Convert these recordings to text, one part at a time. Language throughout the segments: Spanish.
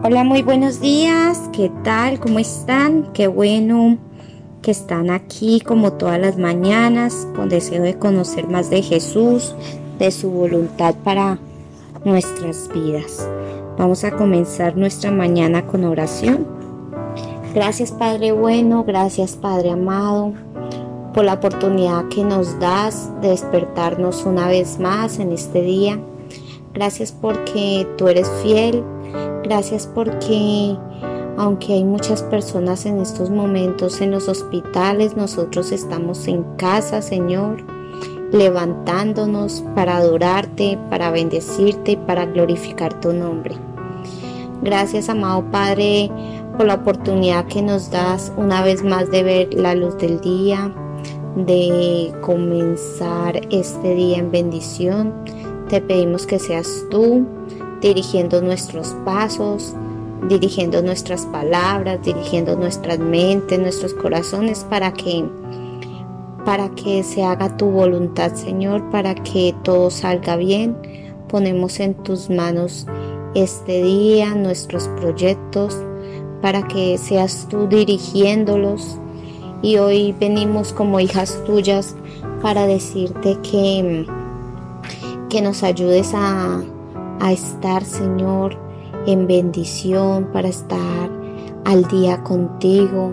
Hola, muy buenos días. ¿Qué tal? ¿Cómo están? Qué bueno que están aquí como todas las mañanas con deseo de conocer más de Jesús, de su voluntad para nuestras vidas. Vamos a comenzar nuestra mañana con oración. Gracias Padre bueno, gracias Padre amado por la oportunidad que nos das de despertarnos una vez más en este día. Gracias porque tú eres fiel Gracias porque aunque hay muchas personas en estos momentos en los hospitales, nosotros estamos en casa, Señor, levantándonos para adorarte, para bendecirte y para glorificar tu nombre. Gracias, amado Padre, por la oportunidad que nos das una vez más de ver la luz del día, de comenzar este día en bendición. Te pedimos que seas tú dirigiendo nuestros pasos, dirigiendo nuestras palabras, dirigiendo nuestras mentes, nuestros corazones para que para que se haga tu voluntad, Señor, para que todo salga bien. Ponemos en tus manos este día, nuestros proyectos, para que seas tú dirigiéndolos. Y hoy venimos como hijas tuyas para decirte que, que nos ayudes a, a estar, Señor, en bendición, para estar al día contigo,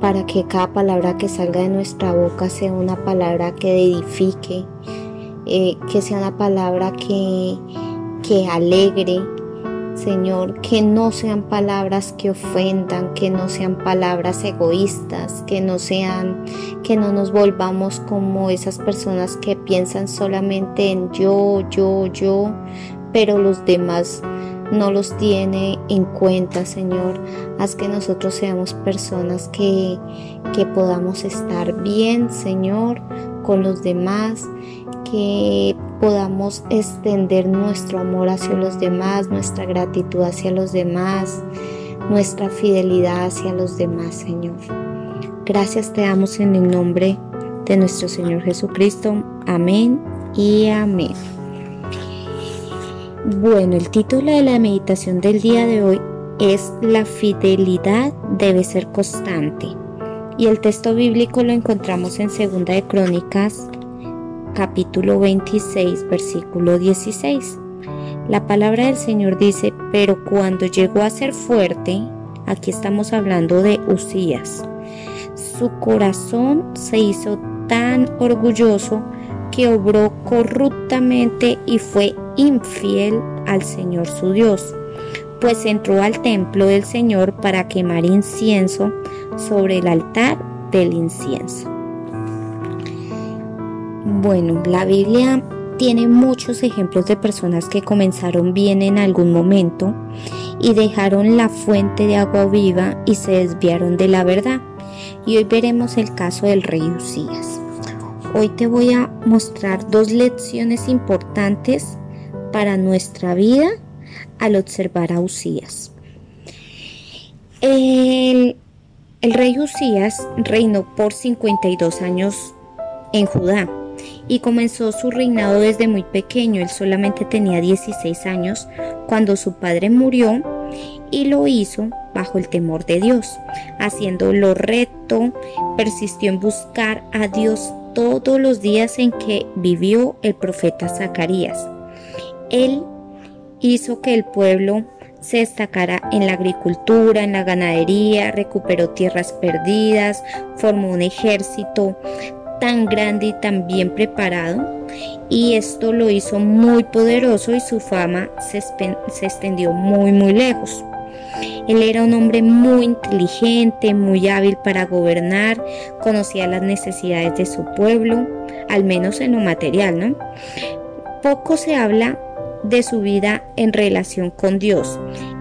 para que cada palabra que salga de nuestra boca sea una palabra que edifique, eh, que sea una palabra que, que alegre, Señor, que no sean palabras que ofendan, que no sean palabras egoístas, que no sean, que no nos volvamos como esas personas que piensan solamente en yo, yo, yo, pero los demás no los tiene en cuenta, Señor. Haz que nosotros seamos personas que, que podamos estar bien, Señor, con los demás, que podamos extender nuestro amor hacia los demás, nuestra gratitud hacia los demás, nuestra fidelidad hacia los demás, Señor. Gracias te damos en el nombre de nuestro Señor Jesucristo. Amén y amén. Bueno, el título de la meditación del día de hoy es La fidelidad debe ser constante. Y el texto bíblico lo encontramos en Segunda de Crónicas, capítulo 26, versículo 16. La palabra del Señor dice, pero cuando llegó a ser fuerte, aquí estamos hablando de Usías, su corazón se hizo tan orgulloso que obró corruptamente y fue infiel al Señor su Dios, pues entró al templo del Señor para quemar incienso sobre el altar del incienso. Bueno, la Biblia tiene muchos ejemplos de personas que comenzaron bien en algún momento y dejaron la fuente de agua viva y se desviaron de la verdad. Y hoy veremos el caso del rey Usías. Hoy te voy a mostrar dos lecciones importantes para nuestra vida al observar a Usías. El, rey Usías reinó por 52 años en Judá y comenzó su reinado desde muy pequeño. Él solamente tenía 16 años cuando su padre murió y lo hizo bajo el temor de Dios, haciendo lo recto, persistió en buscar a Dios todos los días en que vivió el profeta Zacarías. Él hizo que el pueblo se destacara en la agricultura, en la ganadería, recuperó tierras perdidas, formó un ejército tan grande y tan bien preparado y esto lo hizo muy poderoso y su fama se, se extendió muy muy lejos. Él era un hombre muy inteligente, muy hábil para gobernar, conocía las necesidades de su pueblo, al menos en lo material, ¿no? Poco se habla de su vida en relación con Dios,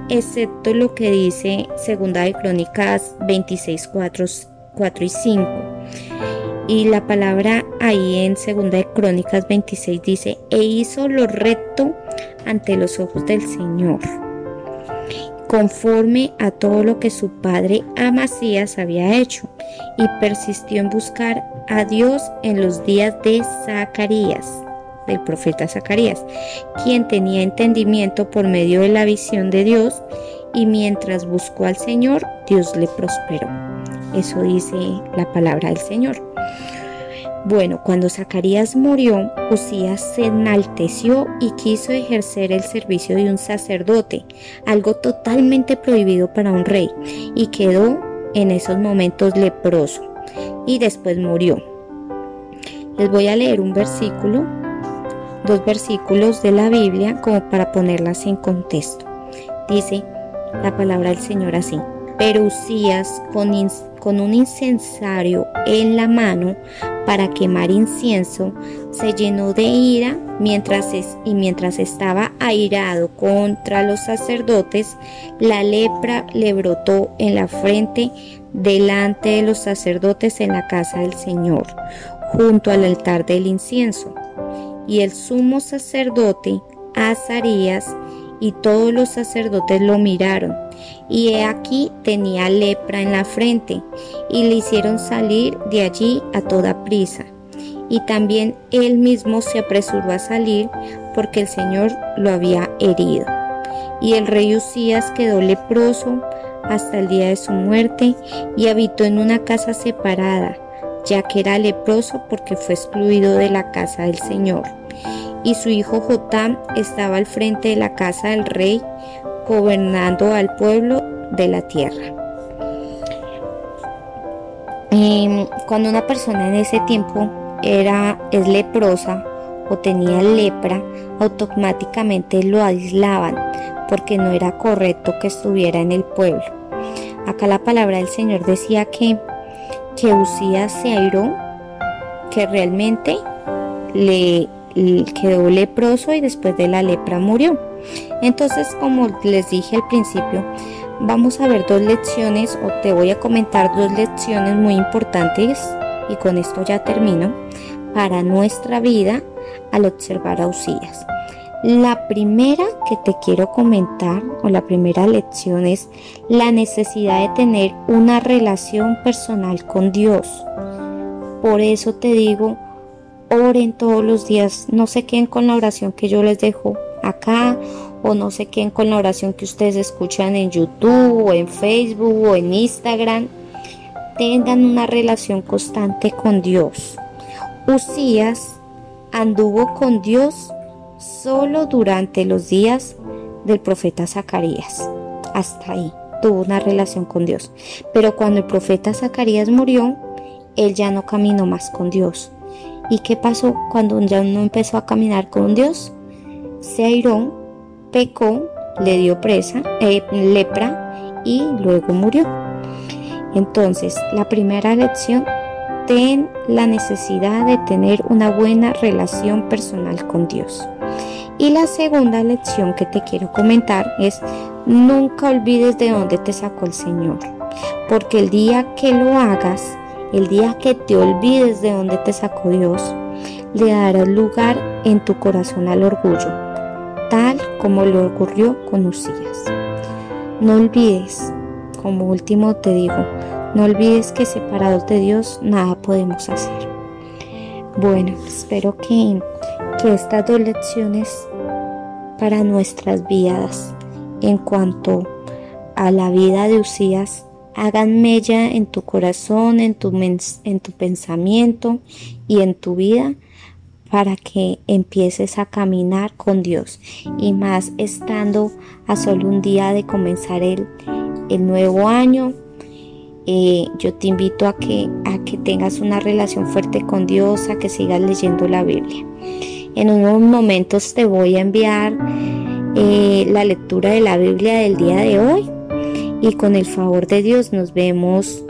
excepto lo que dice Segunda de Crónicas 26, 4, 4 y 5. Y la palabra ahí en Segunda de Crónicas 26 dice, e hizo lo recto ante los ojos del Señor conforme a todo lo que su padre Amasías había hecho, y persistió en buscar a Dios en los días de Zacarías, del profeta Zacarías, quien tenía entendimiento por medio de la visión de Dios, y mientras buscó al Señor, Dios le prosperó. Eso dice la palabra del Señor. Bueno, cuando Zacarías murió, Usías se enalteció y quiso ejercer el servicio de un sacerdote, algo totalmente prohibido para un rey, y quedó en esos momentos leproso, y después murió. Les voy a leer un versículo, dos versículos de la Biblia como para ponerlas en contexto. Dice la palabra del Señor así. Pero Usías, con, con un incensario en la mano para quemar incienso, se llenó de ira mientras y mientras estaba airado contra los sacerdotes, la lepra le brotó en la frente delante de los sacerdotes en la casa del Señor, junto al altar del incienso. Y el sumo sacerdote, Azarías, y todos los sacerdotes lo miraron, y he aquí tenía lepra en la frente, y le hicieron salir de allí a toda prisa. Y también él mismo se apresuró a salir, porque el Señor lo había herido. Y el rey Usías quedó leproso hasta el día de su muerte, y habitó en una casa separada, ya que era leproso porque fue excluido de la casa del Señor y su hijo Jotam estaba al frente de la casa del rey, gobernando al pueblo de la tierra. Em, cuando una persona en ese tiempo era es leprosa o tenía lepra, automáticamente lo aislaban porque no era correcto que estuviera en el pueblo. Acá la palabra del Señor decía que, que se airó, que realmente le quedó leproso y después de la lepra murió. Entonces, como les dije al principio, vamos a ver dos lecciones o te voy a comentar dos lecciones muy importantes y con esto ya termino para nuestra vida al observar a Usías. La primera que te quiero comentar o la primera lección es la necesidad de tener una relación personal con Dios. Por eso te digo, oren todos los días, no se queden con la oración que yo les dejo acá o no se queden con la oración que ustedes escuchan en YouTube o en Facebook o en Instagram. Tengan una relación constante con Dios. Usías anduvo con Dios solo durante los días del profeta Zacarías. Hasta ahí tuvo una relación con Dios. Pero cuando el profeta Zacarías murió, él ya no caminó más con Dios. ¿Y qué pasó cuando ya no empezó a caminar con Dios? Se airó, pecó, le dio presa, eh, lepra y luego murió. Entonces, la primera lección, ten la necesidad de tener una buena relación personal con Dios. Y la segunda lección que te quiero comentar es, nunca olvides de dónde te sacó el Señor, porque el día que lo hagas, el día que te olvides de dónde te sacó Dios, le darás lugar en tu corazón al orgullo, como lo ocurrió con Usías. No olvides, como último te digo, no olvides que separados de Dios nada podemos hacer. Bueno, espero que, que estas dos lecciones para nuestras vidas en cuanto a la vida de Usías hagan mella en tu corazón, en tu, en tu pensamiento y en tu vida para que empieces a caminar con Dios y más estando a solo un día de comenzar el, el nuevo año. Eh, yo te invito a que, a que tengas una relación fuerte con Dios, a que sigas leyendo la Biblia. En unos momentos te voy a enviar eh, la lectura de la Biblia del día de hoy y con el favor de Dios nos vemos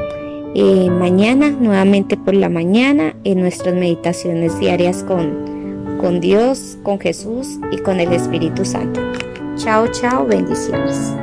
eh, mañana, nuevamente por la mañana, en nuestras meditaciones diarias con, con Dios, con Jesús y con el Espíritu Santo. Chao, chao, bendiciones.